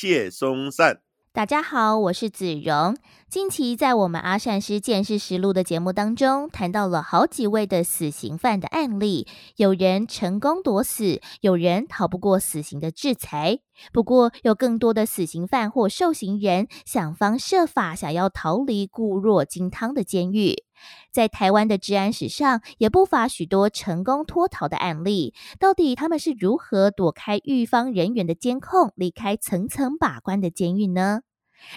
谢松善。大家好，我是子荣。近期在我们阿善师见识实录的节目当中，谈到了好几位的死刑犯的案例，有人成功躲死，有人逃不过死刑的制裁。不过，有更多的死刑犯或受刑人想方设法想要逃离固若金汤的监狱。在台湾的治安史上，也不乏许多成功脱逃的案例。到底他们是如何躲开狱方人员的监控，离开层层把关的监狱呢？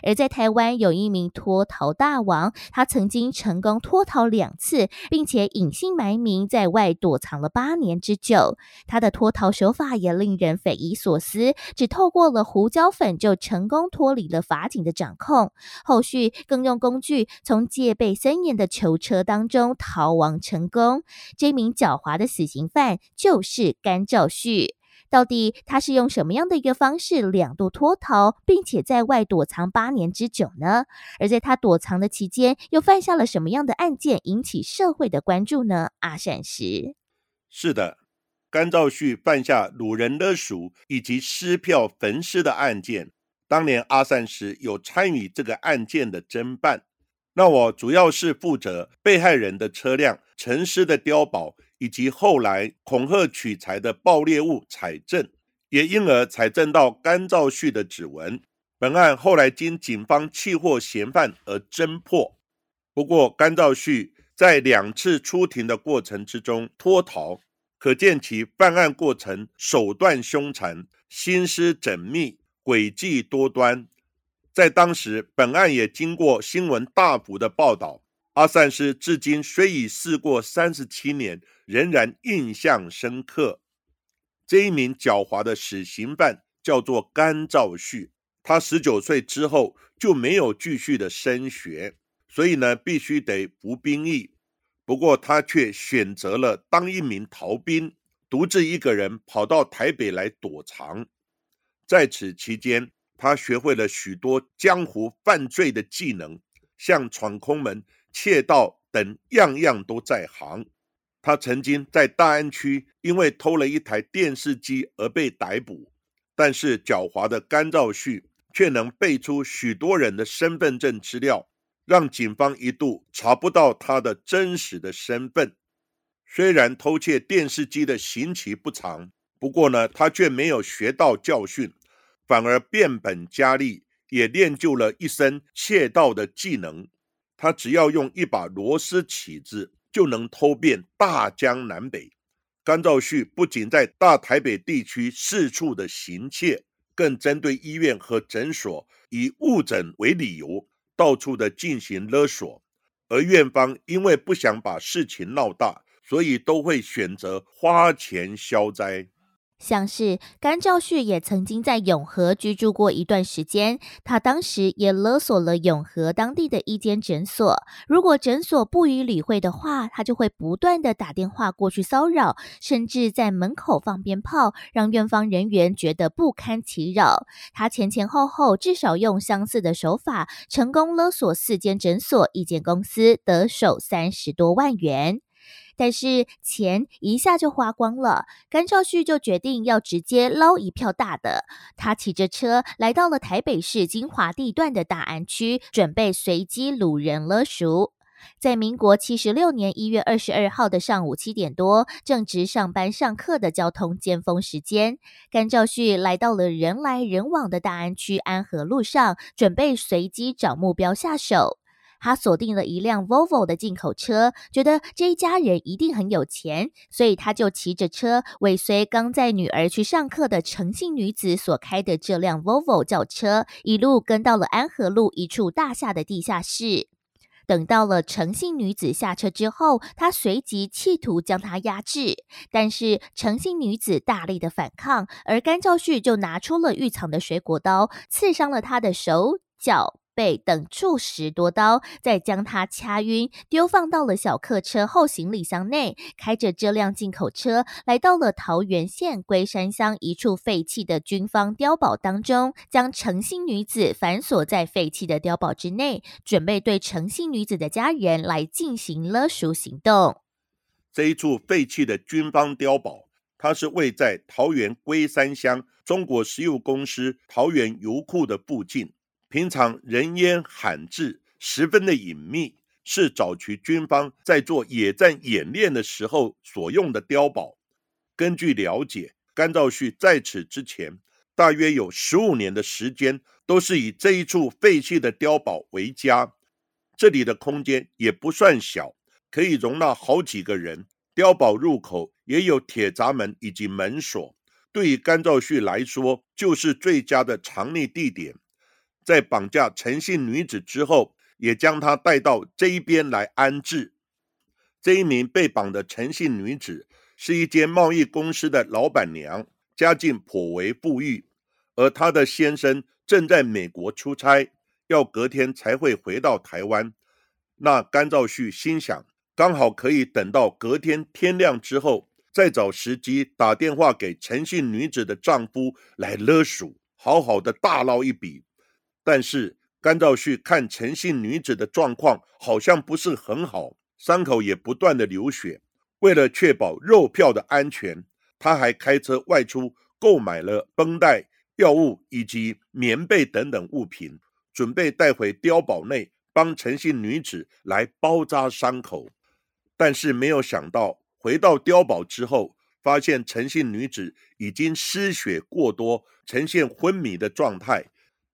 而在台湾有一名脱逃大王，他曾经成功脱逃两次，并且隐姓埋名在外躲藏了八年之久。他的脱逃手法也令人匪夷所思，只透过了胡椒粉就成功脱离了法警的掌控。后续更用工具从戒备森严的囚车当中逃亡成功。这名狡猾的死刑犯就是甘兆旭。到底他是用什么样的一个方式两度脱逃，并且在外躲藏八年之久呢？而在他躲藏的期间，又犯下了什么样的案件引起社会的关注呢？阿善师，是的，甘兆旭犯下掳人勒赎以及撕票焚尸的案件，当年阿善师有参与这个案件的侦办。那我主要是负责被害人的车辆、沉尸的碉堡。以及后来恐吓取财的爆裂物采证，也因而采证到甘兆旭的指纹。本案后来经警方弃获嫌犯而侦破。不过，甘兆旭在两次出庭的过程之中脱逃，可见其犯案过程手段凶残、心思缜密、诡计多端。在当时，本案也经过新闻大幅的报道。阿善师至今虽已事过三十七年。仍然印象深刻。这一名狡猾的死刑犯叫做甘兆旭，他十九岁之后就没有继续的升学，所以呢，必须得服兵役。不过他却选择了当一名逃兵，独自一个人跑到台北来躲藏。在此期间，他学会了许多江湖犯罪的技能，像闯空门、窃盗等，样样都在行。他曾经在大安区因为偷了一台电视机而被逮捕，但是狡猾的甘兆旭却能背出许多人的身份证资料，让警方一度查不到他的真实的身份。虽然偷窃电视机的刑期不长，不过呢，他却没有学到教训，反而变本加厉，也练就了一身窃盗的技能。他只要用一把螺丝起子。就能偷遍大江南北。甘兆旭不仅在大台北地区四处的行窃，更针对医院和诊所以误诊为理由，到处的进行勒索。而院方因为不想把事情闹大，所以都会选择花钱消灾。像是甘兆旭也曾经在永和居住过一段时间，他当时也勒索了永和当地的一间诊所。如果诊所不予理会的话，他就会不断的打电话过去骚扰，甚至在门口放鞭炮，让院方人员觉得不堪其扰。他前前后后至少用相似的手法，成功勒索四间诊所、一间公司，得手三十多万元。但是钱一下就花光了，甘兆旭就决定要直接捞一票大的。他骑着车来到了台北市金华地段的大安区，准备随机掳人勒赎。在民国七十六年一月二十二号的上午七点多，正值上班上课的交通尖峰时间，甘兆旭来到了人来人往的大安区安和路上，准备随机找目标下手。他锁定了一辆 Volvo 的进口车，觉得这一家人一定很有钱，所以他就骑着车尾随刚载女儿去上课的诚信女子所开的这辆 Volvo 轿车，一路跟到了安和路一处大厦的地下室。等到了诚信女子下车之后，他随即企图将她压制，但是诚信女子大力的反抗，而甘兆旭就拿出了预藏的水果刀，刺伤了她的手脚。背等处十多刀，再将他掐晕，丢放到了小客车后行李箱内，开着这辆进口车来到了桃园县龟山乡一处废弃的军方碉堡当中，将诚信女子反锁在废弃的碉堡之内，准备对诚信女子的家人来进行勒赎行动。这一处废弃的军方碉堡，它是位在桃园龟山乡中国石油公司桃园油库的附近。平常人烟罕至，十分的隐秘，是早期军方在做野战演练的时候所用的碉堡。根据了解，甘兆旭在此之前大约有十五年的时间，都是以这一处废弃的碉堡为家。这里的空间也不算小，可以容纳好几个人。碉堡入口也有铁闸门以及门锁，对于甘兆旭来说，就是最佳的藏匿地点。在绑架诚信女子之后，也将她带到这一边来安置。这一名被绑的诚信女子是一间贸易公司的老板娘，家境颇为富裕，而她的先生正在美国出差，要隔天才会回到台湾。那甘兆旭心想，刚好可以等到隔天天亮之后，再找时机打电话给诚信女子的丈夫来勒索，好好的大捞一笔。但是甘兆旭看陈姓女子的状况好像不是很好，伤口也不断的流血。为了确保肉票的安全，他还开车外出购买了绷带、药物以及棉被等等物品，准备带回碉堡内帮陈姓女子来包扎伤口。但是没有想到，回到碉堡之后，发现陈姓女子已经失血过多，呈现昏迷的状态。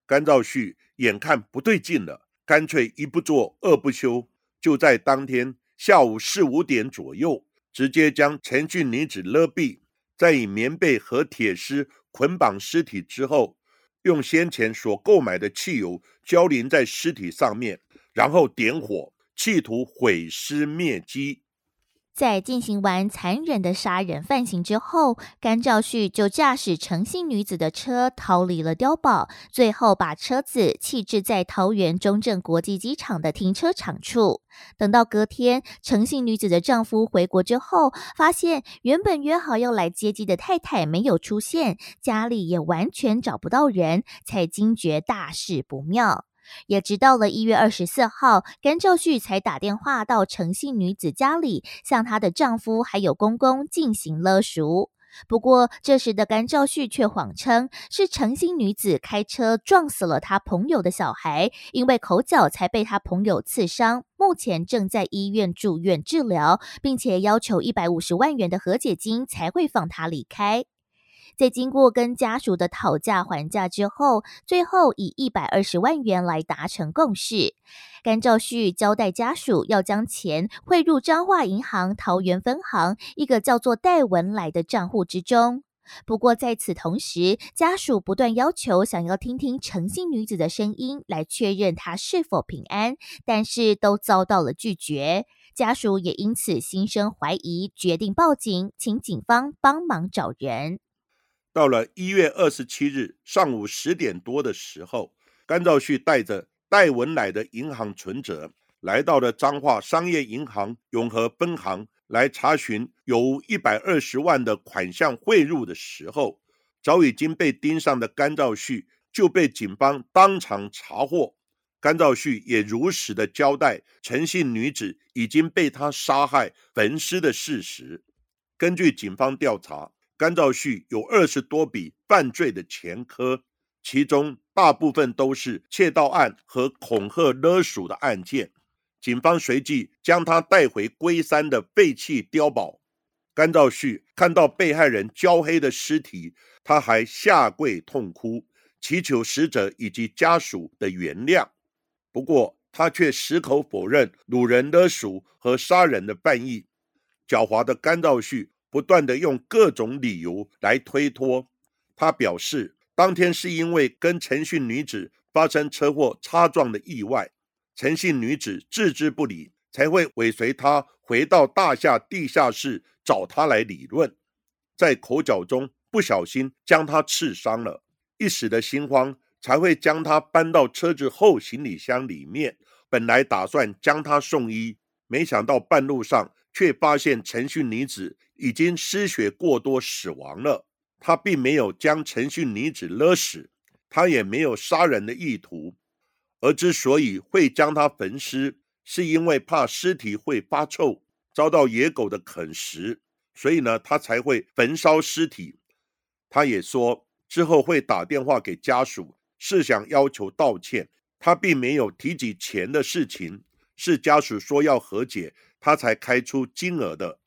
甘兆旭眼看不对劲了，干脆一不做二不休，就在当天下午四五点左右，直接将陈俊女子勒毙，再以棉被和铁丝捆绑尸体之后，用先前所购买的汽油浇淋在尸体上面，然后点火，企图毁尸灭迹。在进行完残忍的杀人犯行之后，甘兆旭就驾驶诚信女子的车逃离了碉堡，最后把车子弃置在桃园中正国际机场的停车场处。等到隔天，诚信女子的丈夫回国之后，发现原本约好要来接机的太太没有出现，家里也完全找不到人，才惊觉大事不妙。也直到了一月二十四号，甘兆旭才打电话到诚信女子家里，向她的丈夫还有公公进行勒赎。不过这时的甘兆旭却谎称是诚信女子开车撞死了他朋友的小孩，因为口角才被他朋友刺伤，目前正在医院住院治疗，并且要求一百五十万元的和解金才会放他离开。在经过跟家属的讨价还价之后，最后以一百二十万元来达成共识。甘兆旭交代家属要将钱汇入彰化银行桃园分行一个叫做戴文来的账户之中。不过在此同时，家属不断要求想要听听诚信女子的声音，来确认她是否平安，但是都遭到了拒绝。家属也因此心生怀疑，决定报警，请警方帮忙找人。到了一月二十七日上午十点多的时候，甘兆旭带着戴文乃的银行存折，来到了彰化商业银行永和分行来查询有一百二十万的款项汇入的时候，早已经被盯上的甘兆旭就被警方当场查获。甘兆旭也如实的交代，陈姓女子已经被他杀害焚尸的事实。根据警方调查。甘兆旭有二十多笔犯罪的前科，其中大部分都是窃盗案和恐吓勒索的案件。警方随即将他带回龟山的废弃碉堡。甘兆旭看到被害人焦黑的尸体，他还下跪痛哭，祈求死者以及家属的原谅。不过，他却矢口否认掳人勒赎和杀人的犯意。狡猾的甘兆旭。不断的用各种理由来推脱。他表示，当天是因为跟陈姓女子发生车祸擦撞的意外，陈姓女子置之不理，才会尾随他回到大厦地下室找他来理论，在口角中不小心将他刺伤了，一时的心慌才会将他搬到车子后行李箱里面。本来打算将他送医，没想到半路上却发现陈姓女子已经失血过多死亡了。他并没有将陈姓女子勒死，他也没有杀人的意图。而之所以会将她焚尸，是因为怕尸体会发臭，遭到野狗的啃食，所以呢，他才会焚烧尸体。他也说之后会打电话给家属，是想要求道歉。他并没有提及钱的事情，是家属说要和解，他才开出金额的。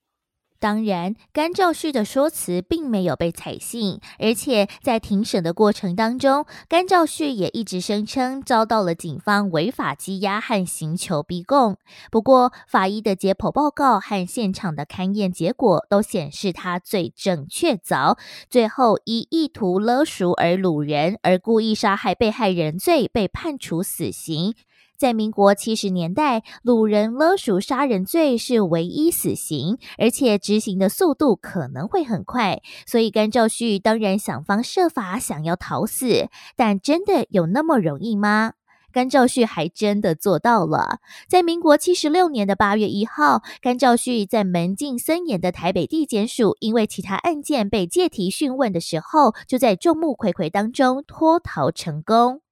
当然，甘兆旭的说辞并没有被采信，而且在庭审的过程当中，甘兆旭也一直声称遭到了警方违法羁押和刑求逼供。不过，法医的解剖报告和现场的勘验结果都显示他罪证确凿，最后以意图勒赎而掳人而故意杀害被害人罪被判处死刑。在民国七十年代，掳人勒赎杀人罪是唯一死刑，而且执行的速度可能会很快，所以甘兆旭当然想方设法想要逃死，但真的有那么容易吗？甘兆旭还真的做到了。在民国七十六年的八月一号，甘兆旭在门禁森严的台北地检署，因为其他案件被借题讯问的时候，就在众目睽睽当中脱逃成功。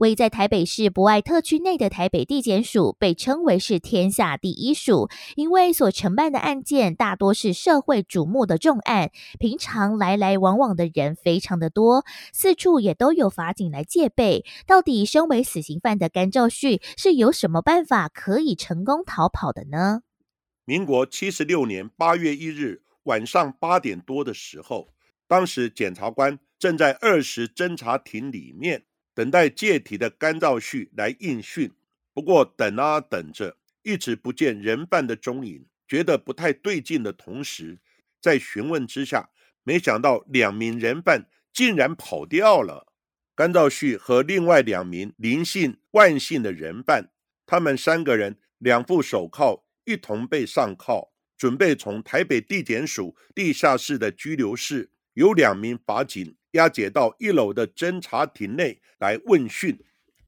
位在台北市博爱特区内的台北地检署被称为是天下第一署，因为所承办的案件大多是社会瞩目的重案，平常来来往往的人非常的多，四处也都有法警来戒备。到底身为死刑犯的甘兆旭是有什么办法可以成功逃跑的呢？民国七十六年八月一日晚上八点多的时候，当时检察官正在二十侦查庭里面。等待借题的甘兆旭来应讯，不过等啊等着，一直不见人犯的踪影，觉得不太对劲的同时，在询问之下，没想到两名人犯竟然跑掉了。甘兆旭和另外两名林姓、万姓的人犯，他们三个人两副手铐，一同被上铐，准备从台北地检署地下室的拘留室，有两名法警。押解到一楼的侦查亭内来问讯，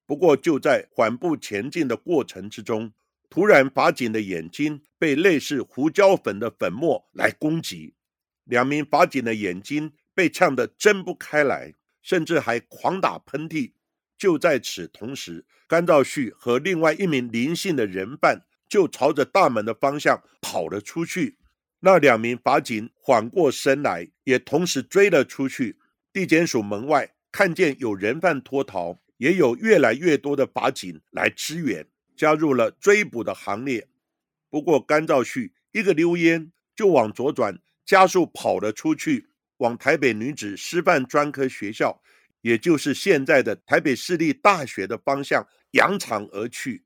不过就在缓步前进的过程之中，突然法警的眼睛被类似胡椒粉的粉末来攻击，两名法警的眼睛被呛得睁不开来，甚至还狂打喷嚏。就在此同时，甘兆旭和另外一名林姓的人犯就朝着大门的方向跑了出去，那两名法警缓过身来，也同时追了出去。地检署门外看见有人犯脱逃，也有越来越多的法警来支援，加入了追捕的行列。不过甘兆旭一个溜烟就往左转，加速跑了出去，往台北女子师范专科学校，也就是现在的台北市立大学的方向扬长而去。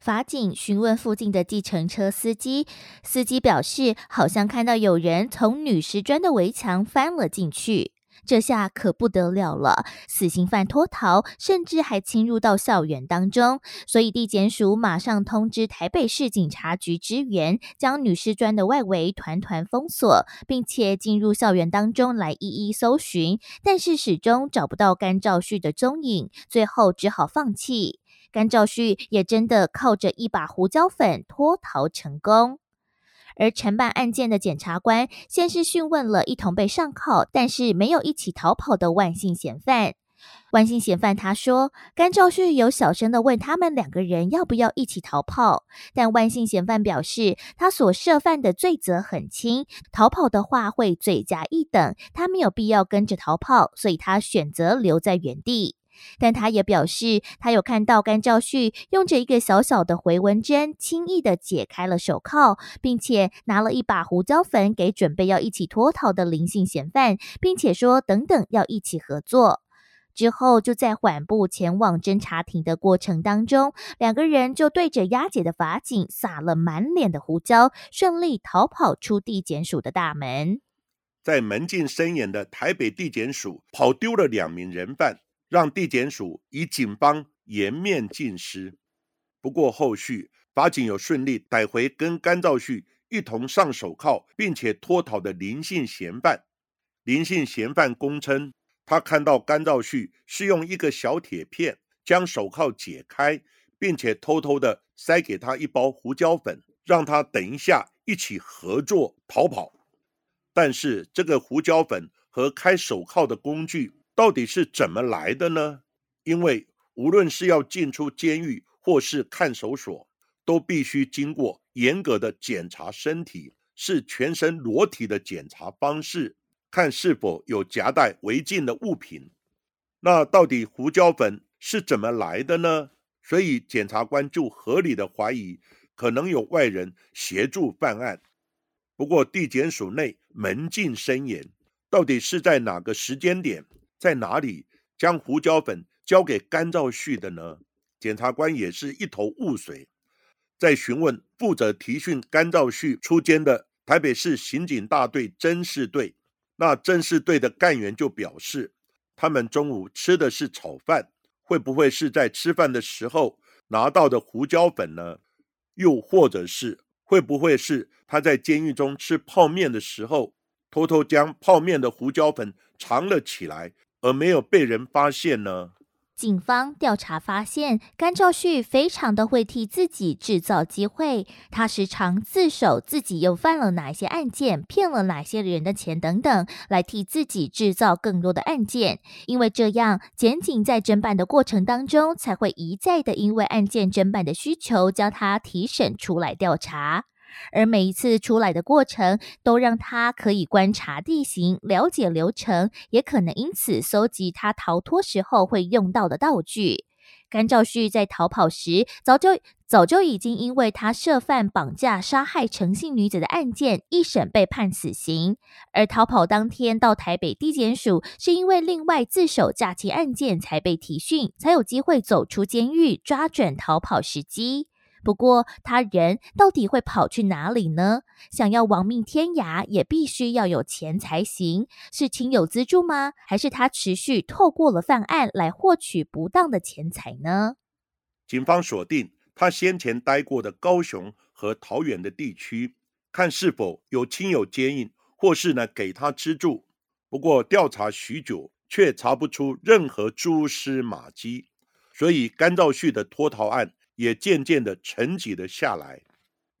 法警询问附近的计程车司机，司机表示好像看到有人从女师专的围墙翻了进去。这下可不得了了，死刑犯脱逃，甚至还侵入到校园当中，所以地检署马上通知台北市警察局支援，将女尸砖的外围团团封锁，并且进入校园当中来一一搜寻，但是始终找不到甘兆旭的踪影，最后只好放弃。甘兆旭也真的靠着一把胡椒粉脱逃成功。而承办案件的检察官先是讯问了一同被上铐，但是没有一起逃跑的万姓嫌犯。万姓嫌犯他说，甘兆旭有小声的问他们两个人要不要一起逃跑，但万姓嫌犯表示，他所涉犯的罪责很轻，逃跑的话会罪加一等，他没有必要跟着逃跑，所以他选择留在原地。但他也表示，他有看到甘兆旭用着一个小小的回纹针，轻易的解开了手铐，并且拿了一把胡椒粉给准备要一起脱逃的林姓嫌犯，并且说等等要一起合作。之后就在缓步前往侦查庭的过程当中，两个人就对着押解的法警撒了满脸的胡椒，顺利逃跑出地检署的大门。在门禁森严的台北地检署，跑丢了两名人犯。让地检署以警方颜面尽失。不过后续法警有顺利逮回跟甘兆旭一同上手铐并且脱逃的林姓嫌犯。林姓嫌犯供称，他看到甘兆旭是用一个小铁片将手铐解开，并且偷偷的塞给他一包胡椒粉，让他等一下一起合作逃跑。但是这个胡椒粉和开手铐的工具到底是怎么来的呢？因为无论是要进出监狱或是看守所，都必须经过严格的检查身体，是全身裸体的检查方式，看是否有夹带违禁的物品。那到底胡椒粉是怎么来的呢？所以检察官就合理的怀疑，可能有外人协助犯案。不过地检署内门禁森严，到底是在哪个时间点，在哪里将胡椒粉？交给甘兆旭的呢？检察官也是一头雾水，在询问负责提讯甘兆旭出监的台北市刑警大队侦事队，那侦事队的干员就表示，他们中午吃的是炒饭，会不会是在吃饭的时候拿到的胡椒粉呢？又或者是会不会是他在监狱中吃泡面的时候，偷偷将泡面的胡椒粉藏了起来，而没有被人发现呢？警方调查发现，甘兆旭非常的会替自己制造机会。他时常自首自己又犯了哪些案件，骗了哪些人的钱等等，来替自己制造更多的案件。因为这样，检警在侦办的过程当中，才会一再的因为案件侦办的需求，将他提审出来调查。而每一次出来的过程，都让他可以观察地形、了解流程，也可能因此搜集他逃脱时候会用到的道具。甘兆旭在逃跑时，早就早就已经因为他涉犯绑架、杀害诚信女子的案件，一审被判死刑。而逃跑当天到台北地检署，是因为另外自首假期案件才被提讯，才有机会走出监狱，抓准逃跑时机。不过，他人到底会跑去哪里呢？想要亡命天涯，也必须要有钱才行。是亲友资助吗？还是他持续透过了犯案来获取不当的钱财呢？警方锁定他先前待过的高雄和桃园的地区，看是否有亲友接应，或是呢给他资助。不过调查许久，却查不出任何蛛丝马迹，所以甘兆旭的脱逃案。也渐渐的沉寂了下来，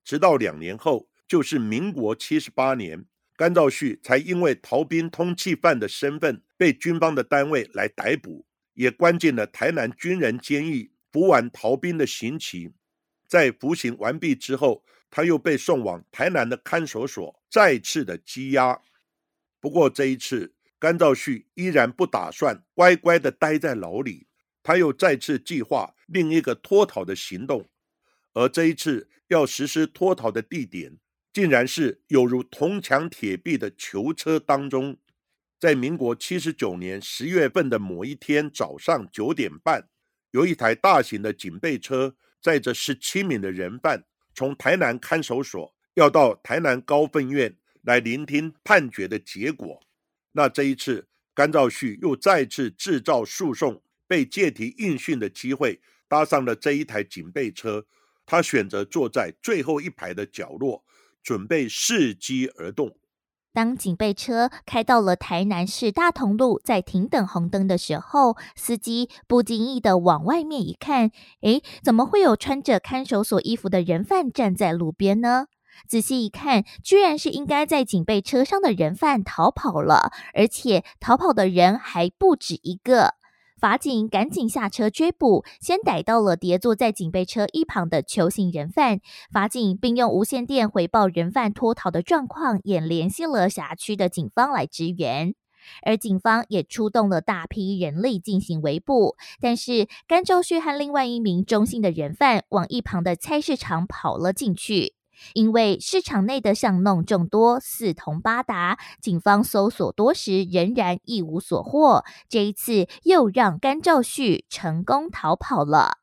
直到两年后，就是民国七十八年，甘兆旭才因为逃兵通缉犯的身份被军方的单位来逮捕，也关进了台南军人监狱，服完逃兵的刑期。在服刑完毕之后，他又被送往台南的看守所，再次的羁押。不过这一次，甘兆旭依然不打算乖乖的待在牢里。他又再次计划另一个脱逃的行动，而这一次要实施脱逃的地点，竟然是有如铜墙铁壁的囚车当中。在民国七十九年十月份的某一天早上九点半，有一台大型的警备车载着十七名的人犯，从台南看守所要到台南高分院来聆听判决的结果。那这一次，甘兆旭又再次制造诉讼。被借题应讯的机会，搭上了这一台警备车。他选择坐在最后一排的角落，准备伺机而动。当警备车开到了台南市大同路，在停等红灯的时候，司机不经意的往外面一看，诶，怎么会有穿着看守所衣服的人犯站在路边呢？仔细一看，居然是应该在警备车上的人犯逃跑了，而且逃跑的人还不止一个。法警赶紧下车追捕，先逮到了叠坐在警备车一旁的球形人犯。法警并用无线电回报人犯脱逃的状况，也联系了辖区的警方来支援。而警方也出动了大批人力进行围捕。但是甘兆旭和另外一名中性的人犯往一旁的菜市场跑了进去。因为市场内的巷弄众多，四通八达，警方搜索多时仍然一无所获。这一次又让甘兆旭成功逃跑了。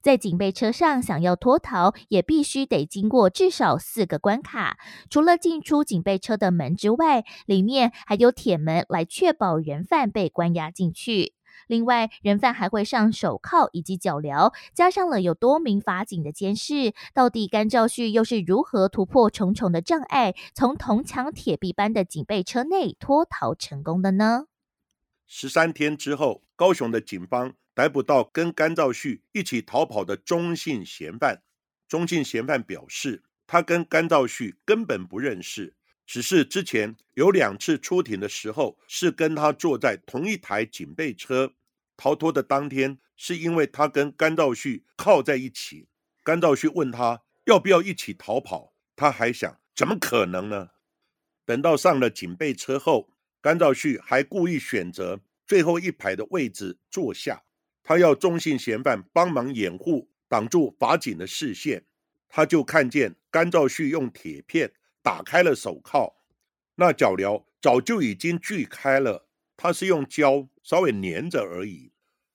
在警备车上想要脱逃，也必须得经过至少四个关卡。除了进出警备车的门之外，里面还有铁门来确保人犯被关押进去。另外，人犯还会上手铐以及脚镣，加上了有多名法警的监视。到底甘兆旭又是如何突破重重的障碍，从铜墙铁壁般的警备车内脱逃成功的呢？十三天之后，高雄的警方逮捕到跟甘兆旭一起逃跑的中信嫌犯。中信嫌犯表示，他跟甘兆旭根本不认识。只是之前有两次出庭的时候，是跟他坐在同一台警备车逃脱的。当天是因为他跟甘兆旭靠在一起，甘兆旭问他要不要一起逃跑，他还想怎么可能呢？等到上了警备车后，甘兆旭还故意选择最后一排的位置坐下，他要中信嫌犯帮忙掩护，挡住法警的视线。他就看见甘兆旭用铁片。打开了手铐，那脚镣早就已经锯开了，他是用胶稍微粘着而已。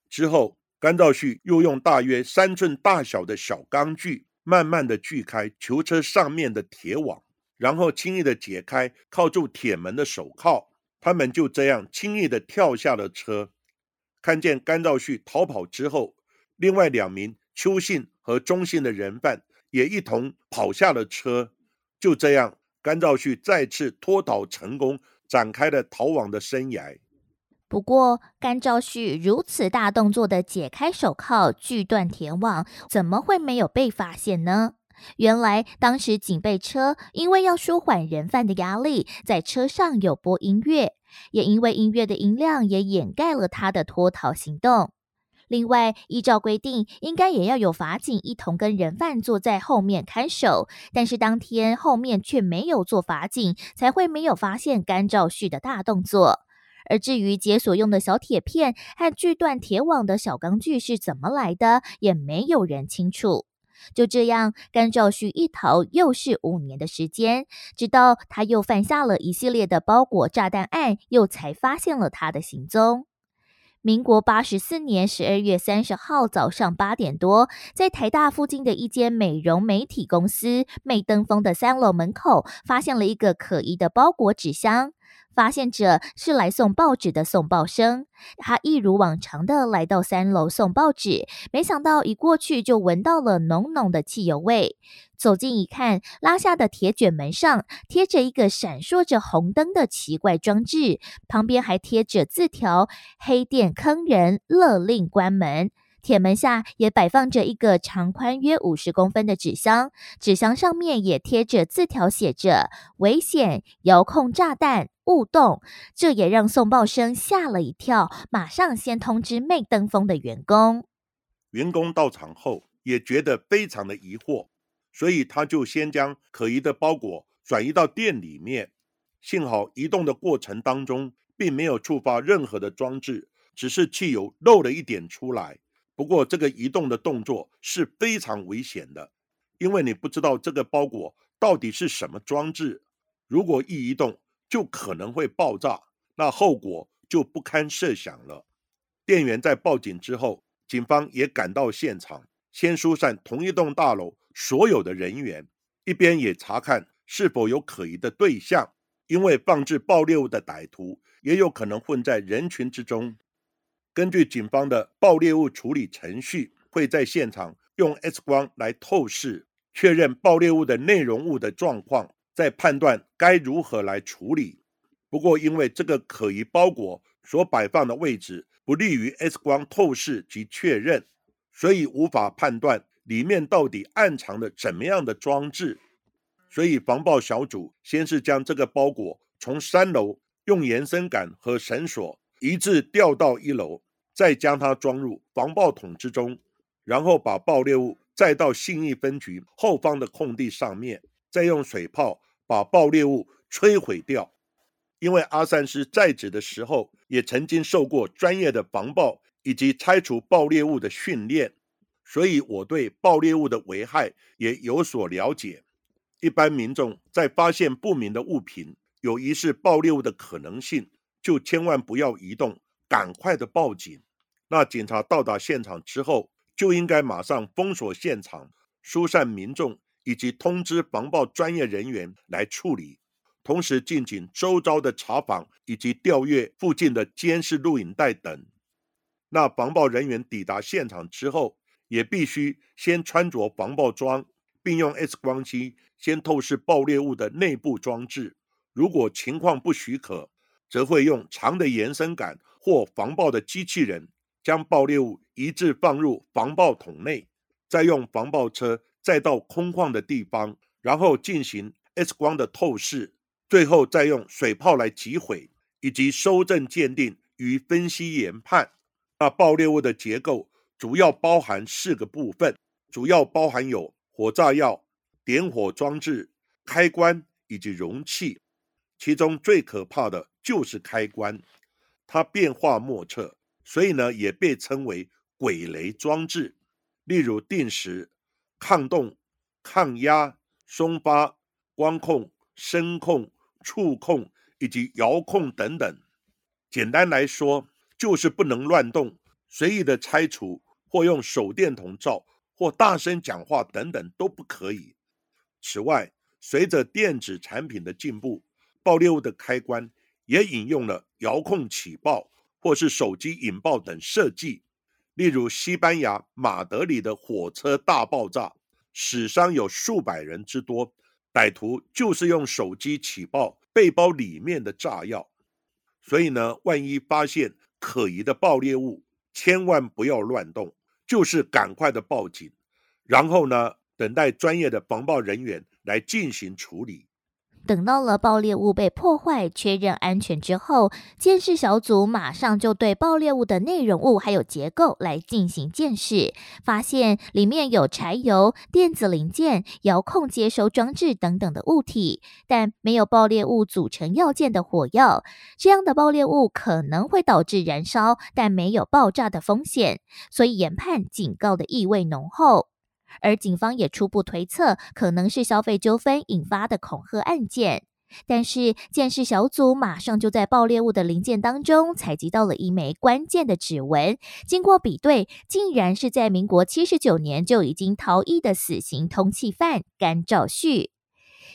之后，甘兆旭又用大约三寸大小的小钢锯，慢慢的锯开囚车上面的铁网，然后轻易的解开靠住铁门的手铐。他们就这样轻易的跳下了车。看见甘兆旭逃跑之后，另外两名邱姓和钟姓的人犯也一同跑下了车。就这样，甘兆旭再次脱逃成功，展开了逃亡的生涯。不过，甘兆旭如此大动作的解开手铐、锯断铁网，怎么会没有被发现呢？原来，当时警备车因为要舒缓人犯的压力，在车上有播音乐，也因为音乐的音量也掩盖了他的脱逃行动。另外，依照规定，应该也要有法警一同跟人犯坐在后面看守。但是当天后面却没有做法警，才会没有发现甘兆旭的大动作。而至于解锁用的小铁片和锯断铁网的小钢锯是怎么来的，也没有人清楚。就这样，甘兆旭一逃又是五年的时间，直到他又犯下了一系列的包裹炸弹案，又才发现了他的行踪。民国八十四年十二月三十号早上八点多，在台大附近的一间美容美体公司“美登峰”的三楼门口，发现了一个可疑的包裹纸箱。发现者是来送报纸的送报生，他一如往常的来到三楼送报纸，没想到一过去就闻到了浓浓的汽油味。走近一看，拉下的铁卷门上贴着一个闪烁着红灯的奇怪装置，旁边还贴着字条：“黑店坑人，勒令关门。”铁门下也摆放着一个长宽约五十公分的纸箱，纸箱上面也贴着字条，写着“危险，遥控炸弹，勿动”。这也让送报生吓了一跳，马上先通知媚登峰的员工。员工到场后也觉得非常的疑惑，所以他就先将可疑的包裹转移到店里面。幸好移动的过程当中并没有触发任何的装置，只是汽油漏了一点出来。不过，这个移动的动作是非常危险的，因为你不知道这个包裹到底是什么装置，如果一移动就可能会爆炸，那后果就不堪设想了。店员在报警之后，警方也赶到现场，先疏散同一栋大楼所有的人员，一边也查看是否有可疑的对象，因为放置爆裂物的歹徒也有可能混在人群之中。根据警方的爆裂物处理程序，会在现场用 X 光来透视，确认爆裂物的内容物的状况，再判断该如何来处理。不过，因为这个可疑包裹所摆放的位置不利于 X 光透视及确认，所以无法判断里面到底暗藏着怎么样的装置。所以，防爆小组先是将这个包裹从三楼用延伸杆和绳索一致吊到一楼。再将它装入防爆桶之中，然后把爆裂物再到信义分局后方的空地上面，再用水炮把爆裂物摧毁掉。因为阿三师在职的时候也曾经受过专业的防爆以及拆除爆裂物的训练，所以我对爆裂物的危害也有所了解。一般民众在发现不明的物品有疑似爆裂物的可能性，就千万不要移动，赶快的报警。那警察到达现场之后，就应该马上封锁现场，疏散民众，以及通知防爆专业人员来处理，同时进行周遭的查访以及调阅附近的监视录影带等。那防爆人员抵达现场之后，也必须先穿着防爆装，并用 X 光机先透视爆裂物的内部装置。如果情况不许可，则会用长的延伸杆或防爆的机器人将爆裂物移至放入防爆桶内，再用防爆车再到空旷的地方，然后进行 X 光的透视，最后再用水炮来击毁以及收证鉴定与分析研判。那爆裂物的结构主要包含四个部分，主要包含有火炸药、点火装置、开关以及容器。其中最可怕的就是开关，它变化莫测，所以呢也被称为鬼雷装置。例如定时、抗动、抗压、松发、光控、声控、触控以及遥控等等。简单来说。就是不能乱动、随意的拆除或用手电筒照或大声讲话等等都不可以。此外，随着电子产品的进步，爆裂物的开关也引用了遥控起爆或是手机引爆等设计。例如，西班牙马德里的火车大爆炸，死伤有数百人之多，歹徒就是用手机起爆背包里面的炸药。所以呢，万一发现，可疑的爆裂物，千万不要乱动，就是赶快的报警，然后呢，等待专业的防爆人员来进行处理。等到了爆裂物被破坏、确认安全之后，监视小组马上就对爆裂物的内容物还有结构来进行监视，发现里面有柴油、电子零件、遥控接收装置等等的物体，但没有爆裂物组成要件的火药。这样的爆裂物可能会导致燃烧，但没有爆炸的风险，所以研判警告的意味浓厚。而警方也初步推测，可能是消费纠纷引发的恐吓案件。但是，鉴识小组马上就在爆裂物的零件当中采集到了一枚关键的指纹，经过比对，竟然是在民国七十九年就已经逃逸的死刑通缉犯甘兆旭。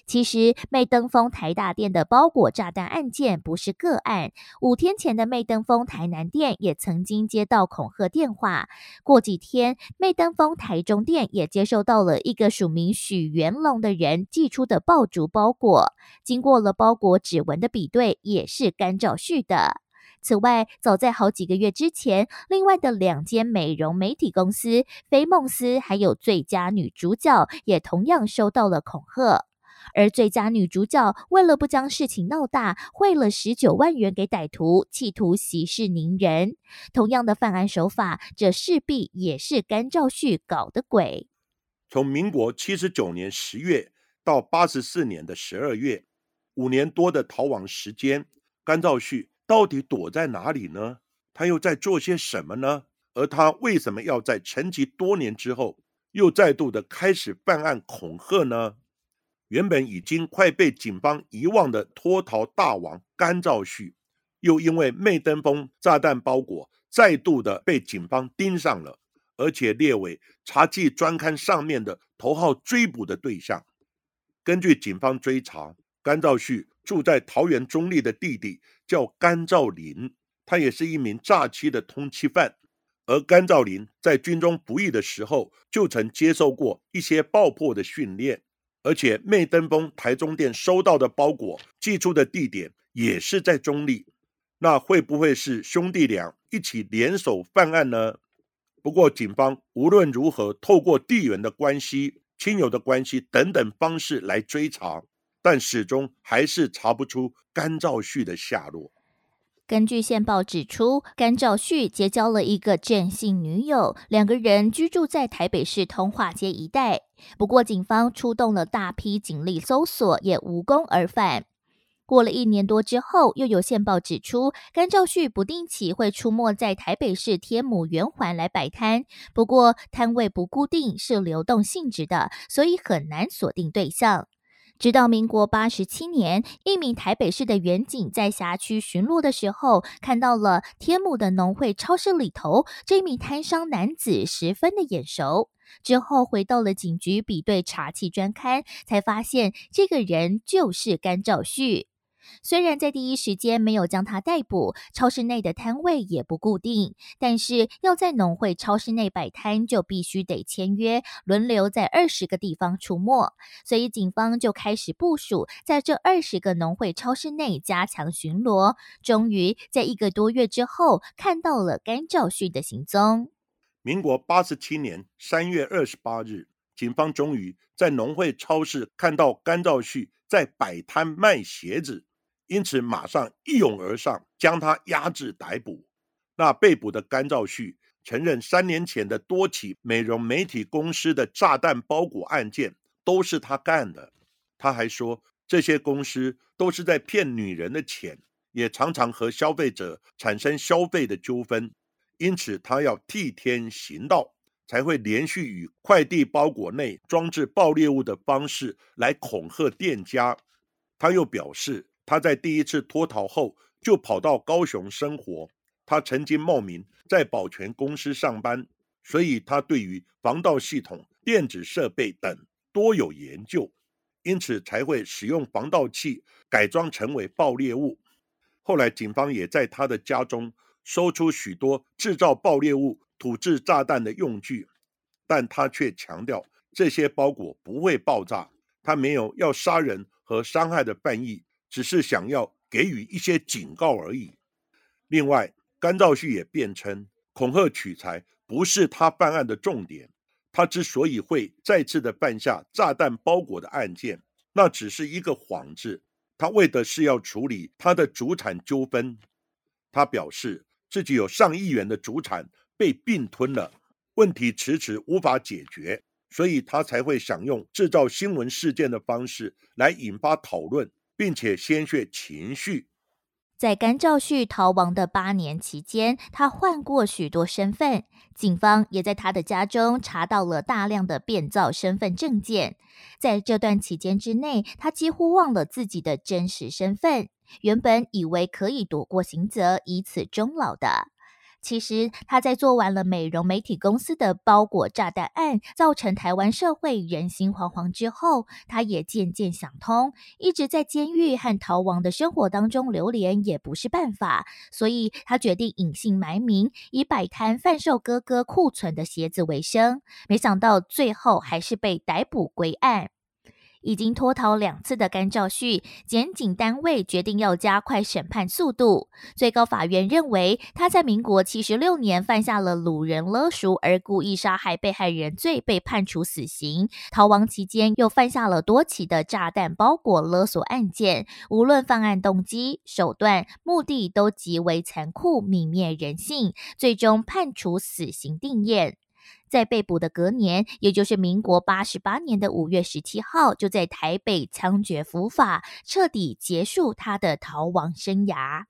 其实，麦登峰台大店的包裹炸弹案件不是个案。五天前的麦登峰台南店也曾经接到恐吓电话。过几天，麦登峰台中店也接收到了一个署名许元龙的人寄出的爆竹包裹，经过了包裹指纹的比对，也是甘兆旭的。此外，早在好几个月之前，另外的两间美容媒体公司菲梦斯还有最佳女主角也同样收到了恐吓。而最佳女主角为了不将事情闹大，汇了十九万元给歹徒，企图息事宁人。同样的犯案手法，这势必也是甘兆旭搞的鬼。从民国七十九年十月到八十四年的十二月，五年多的逃亡时间，甘兆旭到底躲在哪里呢？他又在做些什么呢？而他为什么要在沉寂多年之后，又再度的开始犯案恐吓呢？原本已经快被警方遗忘的脱逃大王甘兆旭，又因为媚登峰炸弹包裹再度的被警方盯上了，而且列为查缉专刊上面的头号追捕的对象。根据警方追查，甘兆旭住在桃园中立的弟弟叫甘兆林，他也是一名诈欺的通缉犯。而甘兆林在军中服役的时候，就曾接受过一些爆破的训练。而且，媚登峰台中店收到的包裹寄出的地点也是在中立，那会不会是兄弟俩一起联手犯案呢？不过，警方无论如何透过地缘的关系、亲友的关系等等方式来追查，但始终还是查不出甘兆旭的下落。根据线报指出，甘兆旭结交了一个郑姓女友，两个人居住在台北市通化街一带。不过，警方出动了大批警力搜索，也无功而返。过了一年多之后，又有线报指出，甘兆旭不定期会出没在台北市天母圆环来摆摊，不过摊位不固定，是流动性质的，所以很难锁定对象。直到民国八十七年，一名台北市的员警在辖区巡逻的时候，看到了天母的农会超市里头这名摊商男子，十分的眼熟。之后回到了警局比对查缉专刊，才发现这个人就是甘兆旭。虽然在第一时间没有将他逮捕，超市内的摊位也不固定，但是要在农会超市内摆摊，就必须得签约，轮流在二十个地方出没。所以警方就开始部署，在这二十个农会超市内加强巡逻。终于在一个多月之后，看到了甘兆旭的行踪。民国八十七年三月二十八日，警方终于在农会超市看到甘兆旭在摆摊卖鞋子。因此，马上一拥而上，将他压制逮捕。那被捕的甘兆旭承认，三年前的多起美容媒体公司的炸弹包裹案件都是他干的。他还说，这些公司都是在骗女人的钱，也常常和消费者产生消费的纠纷。因此，他要替天行道，才会连续以快递包裹内装置爆裂物的方式来恐吓店家。他又表示。他在第一次脱逃后就跑到高雄生活。他曾经冒名在保全公司上班，所以他对于防盗系统、电子设备等多有研究，因此才会使用防盗器改装成为爆裂物。后来警方也在他的家中搜出许多制造爆裂物、土制炸弹的用具，但他却强调这些包裹不会爆炸，他没有要杀人和伤害的犯意。只是想要给予一些警告而已。另外，甘兆旭也辩称，恐吓取财不是他办案的重点。他之所以会再次的犯下炸弹包裹的案件，那只是一个幌子。他为的是要处理他的主产纠纷。他表示自己有上亿元的主产被并吞了，问题迟迟无法解决，所以他才会想用制造新闻事件的方式来引发讨论。并且鲜血情绪，在甘兆旭逃亡的八年期间，他换过许多身份。警方也在他的家中查到了大量的变造身份证件。在这段期间之内，他几乎忘了自己的真实身份。原本以为可以躲过刑责，以此终老的。其实他在做完了美容媒体公司的包裹炸弹案，造成台湾社会人心惶惶之后，他也渐渐想通，一直在监狱和逃亡的生活当中流连也不是办法，所以他决定隐姓埋名，以摆摊贩售哥哥库存的鞋子为生。没想到最后还是被逮捕归案。已经脱逃两次的甘兆旭，检警单位决定要加快审判速度。最高法院认为，他在民国七十六年犯下了掳人勒赎而故意杀害被害人罪，被判处死刑。逃亡期间又犯下了多起的炸弹包裹勒索案件，无论犯案动机、手段、目的都极为残酷，泯灭人性，最终判处死刑定验。在被捕的隔年，也就是民国八十八年的五月十七号，就在台北枪决伏法，彻底结束他的逃亡生涯。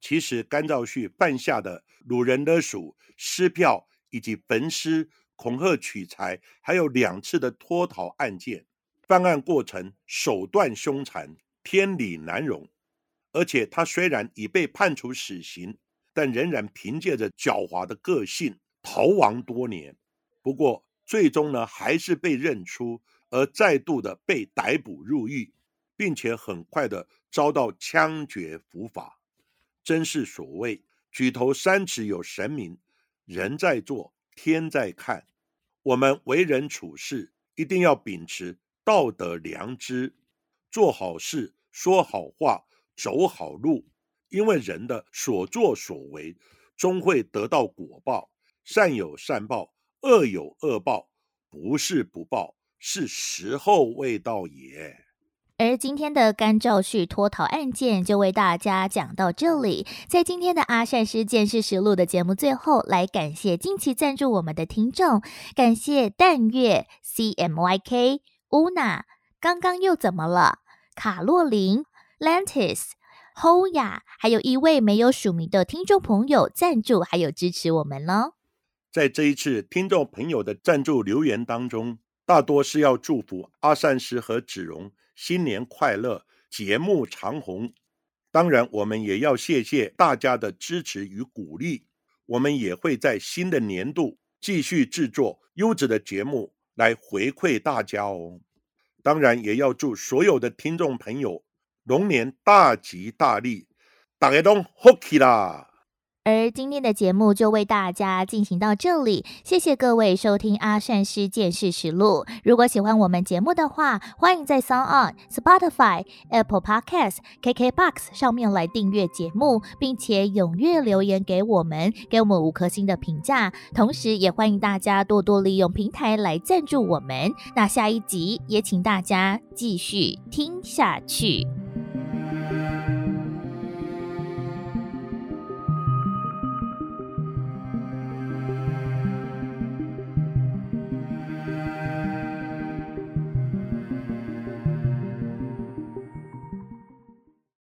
其实，甘兆旭犯下的掳人勒赎、撕票以及焚尸、恐吓取财，还有两次的脱逃案件，犯案过程手段凶残，天理难容。而且，他虽然已被判处死刑，但仍然凭借着狡猾的个性。逃亡多年，不过最终呢，还是被认出，而再度的被逮捕入狱，并且很快的遭到枪决伏法。真是所谓举头三尺有神明，人在做，天在看。我们为人处事一定要秉持道德良知，做好事，说好话，走好路。因为人的所作所为，终会得到果报。善有善报，恶有恶报，不是不报，是时候未到也。而今天的甘兆旭脱逃案件就为大家讲到这里。在今天的阿善师见识实录的节目最后，来感谢近期赞助我们的听众，感谢淡月 C M Y K Una，刚刚又怎么了？卡洛琳 Lantis Hoya，还有一位没有署名的听众朋友赞助还有支持我们呢。在这一次听众朋友的赞助留言当中，大多是要祝福阿善师和子荣新年快乐，节目长红。当然，我们也要谢谢大家的支持与鼓励。我们也会在新的年度继续制作优质的节目来回馈大家哦。当然，也要祝所有的听众朋友龙年大吉大利，大家都福气啦！而今天的节目就为大家进行到这里，谢谢各位收听阿善师见识实录。如果喜欢我们节目的话，欢迎在 s o n On、Spotify、Apple Podcasts、KKBox 上面来订阅节目，并且踊跃留言给我们，给我们五颗星的评价。同时，也欢迎大家多多利用平台来赞助我们。那下一集也请大家继续听下去。